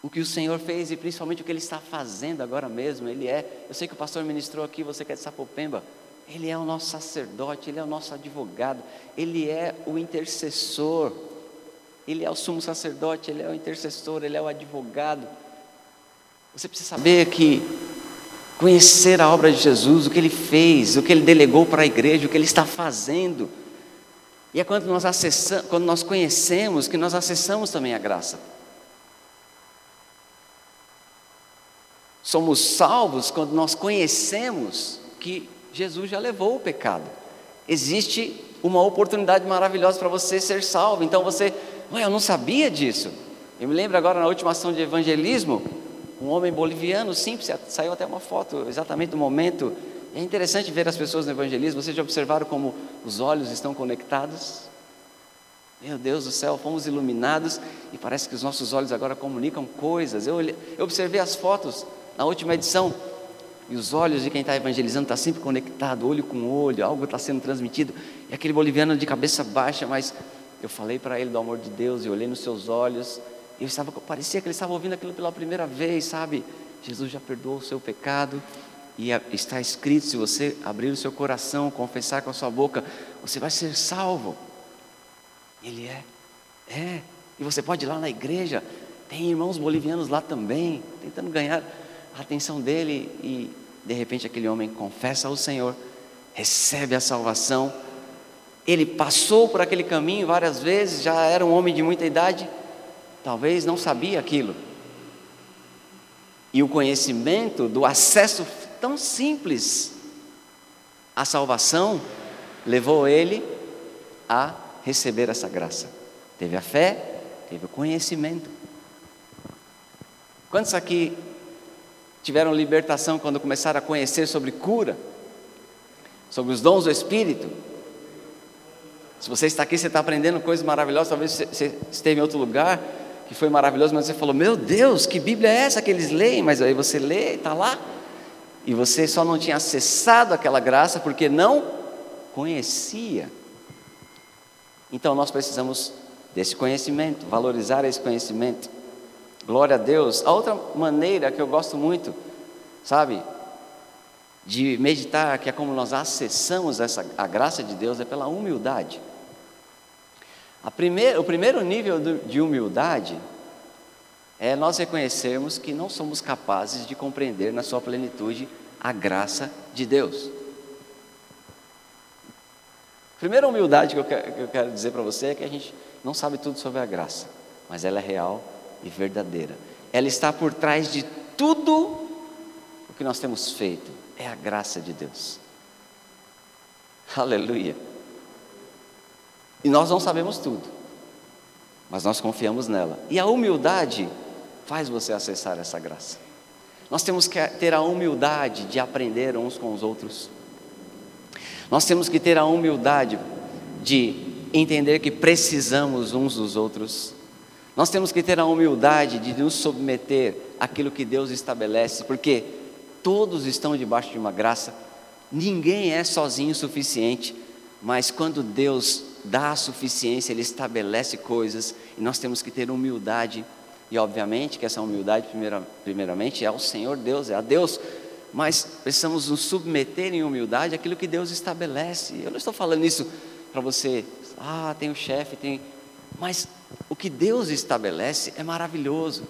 o que o Senhor fez e principalmente o que Ele está fazendo agora mesmo. Ele é, eu sei que o pastor ministrou aqui, você que é de Sapopemba, Ele é o nosso sacerdote, Ele é o nosso advogado, Ele é o intercessor. Ele é o sumo sacerdote, ele é o intercessor, ele é o advogado. Você precisa saber que conhecer a obra de Jesus, o que ele fez, o que ele delegou para a igreja, o que ele está fazendo. E é quando nós acessamos, quando nós conhecemos que nós acessamos também a graça. Somos salvos quando nós conhecemos que Jesus já levou o pecado. Existe uma oportunidade maravilhosa para você ser salvo. Então você Ué, eu não sabia disso. Eu me lembro agora na última ação de evangelismo, um homem boliviano simples, saiu até uma foto exatamente do momento. É interessante ver as pessoas no evangelismo. Vocês já observaram como os olhos estão conectados? Meu Deus do céu, fomos iluminados e parece que os nossos olhos agora comunicam coisas. Eu, olhei, eu observei as fotos na última edição e os olhos de quem está evangelizando estão tá sempre conectado, olho com olho, algo está sendo transmitido. E aquele boliviano de cabeça baixa, mas eu falei para ele do amor de Deus e olhei nos seus olhos. E eu estava, parecia que ele estava ouvindo aquilo pela primeira vez, sabe? Jesus já perdoou o seu pecado. E está escrito: se você abrir o seu coração, confessar com a sua boca, você vai ser salvo. Ele é, é. E você pode ir lá na igreja, tem irmãos bolivianos lá também, tentando ganhar a atenção dele. E de repente aquele homem confessa ao Senhor, recebe a salvação ele passou por aquele caminho várias vezes, já era um homem de muita idade, talvez não sabia aquilo. E o conhecimento do acesso tão simples à salvação levou ele a receber essa graça. Teve a fé, teve o conhecimento. Quantos aqui tiveram libertação quando começaram a conhecer sobre cura, sobre os dons do Espírito? Se você está aqui, você está aprendendo coisas maravilhosas, talvez você esteve em outro lugar que foi maravilhoso, mas você falou: Meu Deus, que Bíblia é essa que eles leem? Mas aí você lê está lá, e você só não tinha acessado aquela graça porque não conhecia. Então nós precisamos desse conhecimento, valorizar esse conhecimento. Glória a Deus. A outra maneira que eu gosto muito, sabe, de meditar, que é como nós acessamos essa, a graça de Deus, é pela humildade. Primeira, o primeiro nível de humildade é nós reconhecermos que não somos capazes de compreender na sua plenitude a graça de Deus. Primeira humildade que eu quero dizer para você é que a gente não sabe tudo sobre a graça, mas ela é real e verdadeira. Ela está por trás de tudo o que nós temos feito. É a graça de Deus. Aleluia. E nós não sabemos tudo, mas nós confiamos nela. E a humildade faz você acessar essa graça. Nós temos que ter a humildade de aprender uns com os outros. Nós temos que ter a humildade de entender que precisamos uns dos outros. Nós temos que ter a humildade de nos submeter àquilo que Deus estabelece, porque todos estão debaixo de uma graça, ninguém é sozinho o suficiente, mas quando Deus dá a suficiência, Ele estabelece coisas, e nós temos que ter humildade, e obviamente que essa humildade, primeira, primeiramente, é ao Senhor Deus, é a Deus mas precisamos nos submeter em humildade àquilo que Deus estabelece. Eu não estou falando isso para você, ah, tem o chefe, tem. Mas o que Deus estabelece é maravilhoso,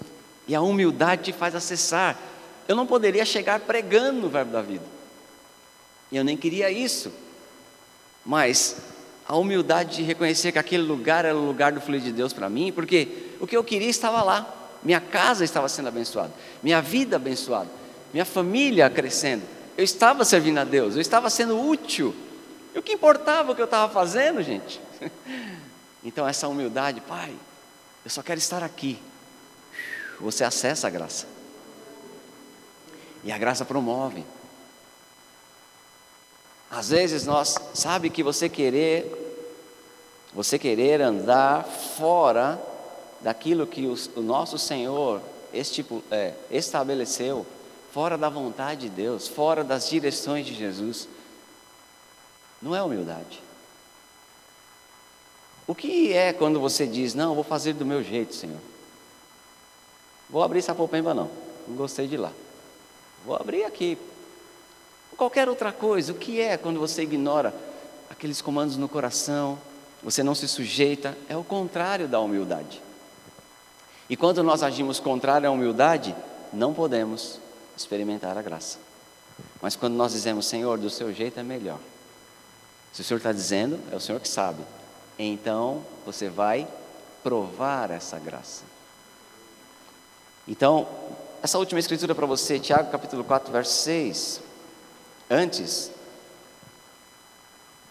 e a humildade te faz acessar. Eu não poderia chegar pregando o verbo da vida, e eu nem queria isso, mas a humildade de reconhecer que aquele lugar era o lugar do fluir de Deus para mim, porque o que eu queria estava lá, minha casa estava sendo abençoada, minha vida abençoada minha família crescendo. Eu estava servindo a Deus, eu estava sendo útil. E o que importava o que eu estava fazendo, gente? Então, essa humildade, Pai, eu só quero estar aqui. Você acessa a graça. E a graça promove. Às vezes nós, sabe que você querer, você querer andar fora daquilo que o, o nosso Senhor é, estabeleceu, fora da vontade de Deus, fora das direções de Jesus, não é humildade. O que é quando você diz, não, vou fazer do meu jeito, Senhor? Vou abrir Sapopemba não, não gostei de lá. Vou abrir aqui. Qualquer outra coisa, o que é quando você ignora aqueles comandos no coração, você não se sujeita, é o contrário da humildade. E quando nós agimos contrário à humildade, não podemos experimentar a graça. Mas quando nós dizemos, Senhor, do seu jeito é melhor. Se o Senhor está dizendo, é o Senhor que sabe. Então você vai provar essa graça. Então, essa última escritura para você, Tiago capítulo 4, verso 6. Antes,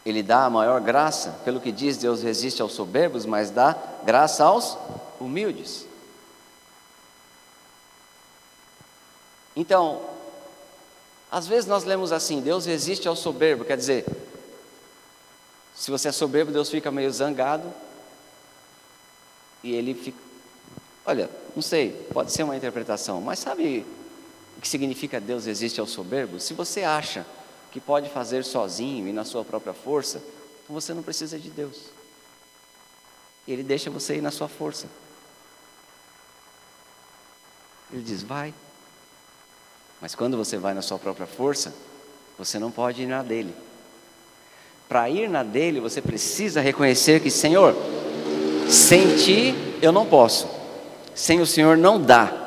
ele dá a maior graça, pelo que diz, Deus resiste aos soberbos, mas dá graça aos humildes. Então, às vezes nós lemos assim: Deus resiste ao soberbo, quer dizer, se você é soberbo, Deus fica meio zangado e ele fica. Olha, não sei, pode ser uma interpretação, mas sabe que significa Deus resiste ao soberbo? Se você acha que pode fazer sozinho e na sua própria força, então você não precisa de Deus. Ele deixa você ir na sua força. Ele diz: vai, mas quando você vai na sua própria força, você não pode ir na dele. Para ir na dele, você precisa reconhecer que, Senhor, sem ti eu não posso, sem o Senhor não dá.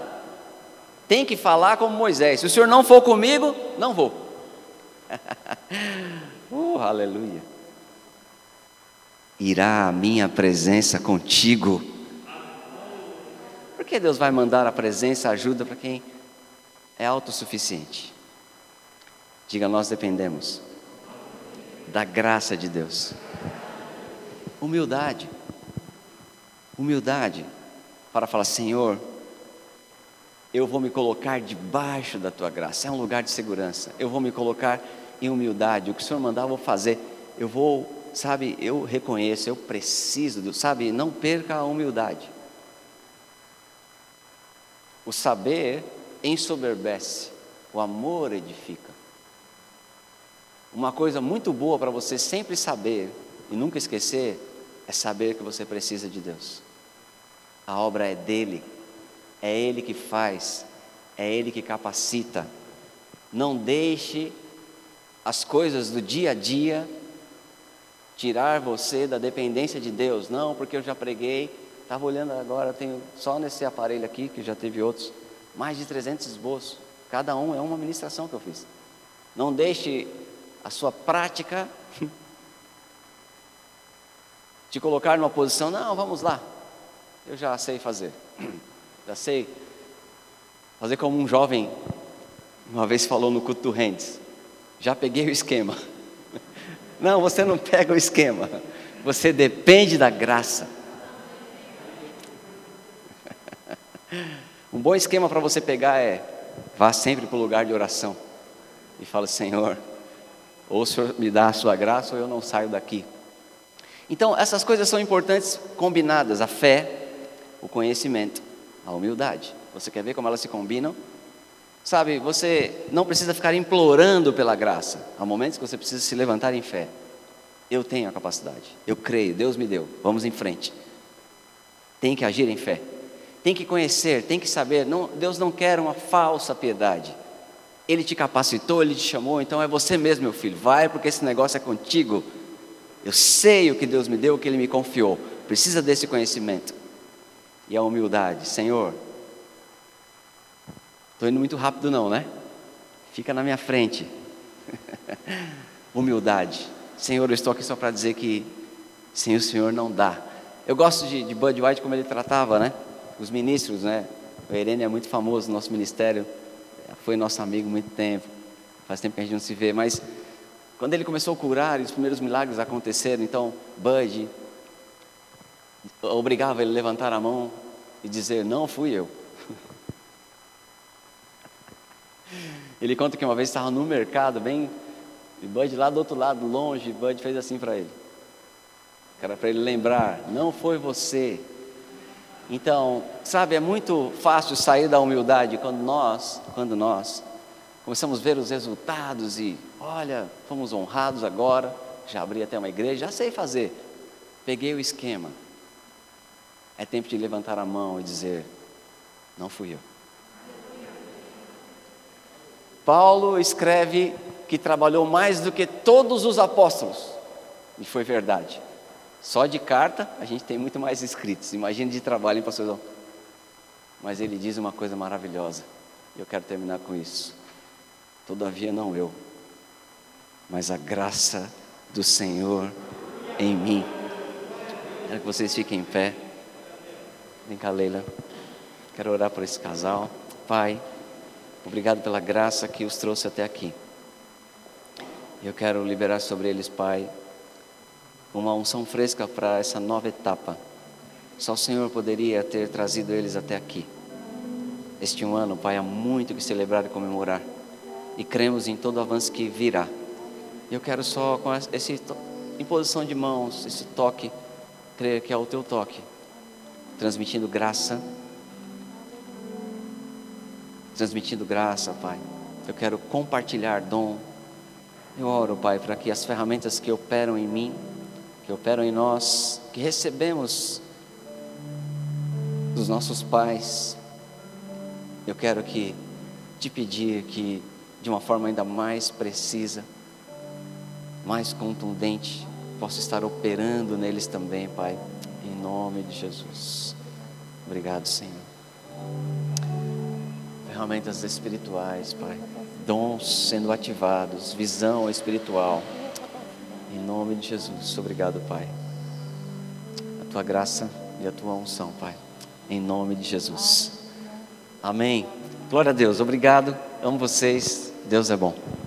Tem que falar como Moisés: se o Senhor não for comigo, não vou. uh, aleluia. Irá a minha presença contigo. Por que Deus vai mandar a presença, a ajuda para quem é autossuficiente. Diga, nós dependemos da graça de Deus. Humildade. Humildade para falar, Senhor, eu vou me colocar debaixo da tua graça. É um lugar de segurança. Eu vou me colocar em humildade. O que o Senhor mandar, eu vou fazer. Eu vou, sabe, eu reconheço, eu preciso, sabe, não perca a humildade. O saber ensoberbece, o amor edifica. Uma coisa muito boa para você sempre saber e nunca esquecer é saber que você precisa de Deus. A obra é dele, é ele que faz, é ele que capacita. Não deixe as coisas do dia a dia tirar você da dependência de Deus. Não, porque eu já preguei, Estava olhando agora, tenho só nesse aparelho aqui, que já teve outros, mais de 300 esboços. Cada um é uma ministração que eu fiz. Não deixe a sua prática te colocar numa posição, não, vamos lá. Eu já sei fazer. Já sei fazer como um jovem uma vez falou no culto do Rendes. Já peguei o esquema. Não, você não pega o esquema. Você depende da graça. Um bom esquema para você pegar é vá sempre para o lugar de oração e fala, Senhor, ou o Senhor me dá a sua graça ou eu não saio daqui. Então, essas coisas são importantes combinadas: a fé, o conhecimento, a humildade. Você quer ver como elas se combinam? Sabe, você não precisa ficar implorando pela graça. Há momentos que você precisa se levantar em fé. Eu tenho a capacidade, eu creio, Deus me deu, vamos em frente. Tem que agir em fé, tem que conhecer, tem que saber. Não, Deus não quer uma falsa piedade. Ele te capacitou, Ele te chamou, então é você mesmo, meu filho. Vai, porque esse negócio é contigo. Eu sei o que Deus me deu, o que Ele me confiou. Precisa desse conhecimento. E a humildade. Senhor, estou indo muito rápido, não, né? Fica na minha frente. humildade. Senhor, eu estou aqui só para dizer que sem o Senhor não dá. Eu gosto de, de Bud White como ele tratava, né? Os ministros, né? O Irene é muito famoso no nosso ministério, foi nosso amigo muito tempo. Faz tempo que a gente não se vê, mas quando ele começou a curar e os primeiros milagres aconteceram, então Bud obrigava ele a levantar a mão e dizer: Não fui eu. Ele conta que uma vez estava no mercado, bem, e Bud lá do outro lado, longe, Bud fez assim para ele. Era para ele lembrar: Não foi você. Então, sabe, é muito fácil sair da humildade quando nós, quando nós começamos a ver os resultados e, olha, fomos honrados agora, já abri até uma igreja, já sei fazer. Peguei o esquema. É tempo de levantar a mão e dizer: Não fui eu. Paulo escreve que trabalhou mais do que todos os apóstolos, e foi verdade. Só de carta a gente tem muito mais escritos. Imagine de trabalho, hein, pastorzão? Mas ele diz uma coisa maravilhosa. E eu quero terminar com isso. Todavia não eu, mas a graça do Senhor em mim. Quero que vocês fiquem em pé. Vem cá, Leila. Quero orar por esse casal. Pai, obrigado pela graça que os trouxe até aqui. Eu quero liberar sobre eles, Pai, uma unção fresca para essa nova etapa. Só o Senhor poderia ter trazido eles até aqui. Este um ano, Pai, há muito que celebrar e comemorar. E cremos em todo o avanço que virá. Eu quero só, com essa imposição de mãos, esse toque, crer que é o teu toque, transmitindo graça. Transmitindo graça, Pai. Eu quero compartilhar dom. Eu oro, Pai, para que as ferramentas que operam em mim que operam em nós, que recebemos dos nossos pais. Eu quero que te pedir que de uma forma ainda mais precisa, mais contundente, possa estar operando neles também, Pai, nome de Jesus. Obrigado, Senhor. Ferramentas espirituais, Pai, dons sendo ativados, visão espiritual. Em nome de Jesus, obrigado, Pai. A tua graça e a tua unção, Pai. Em nome de Jesus. Amém. Glória a Deus. Obrigado. Amo vocês. Deus é bom.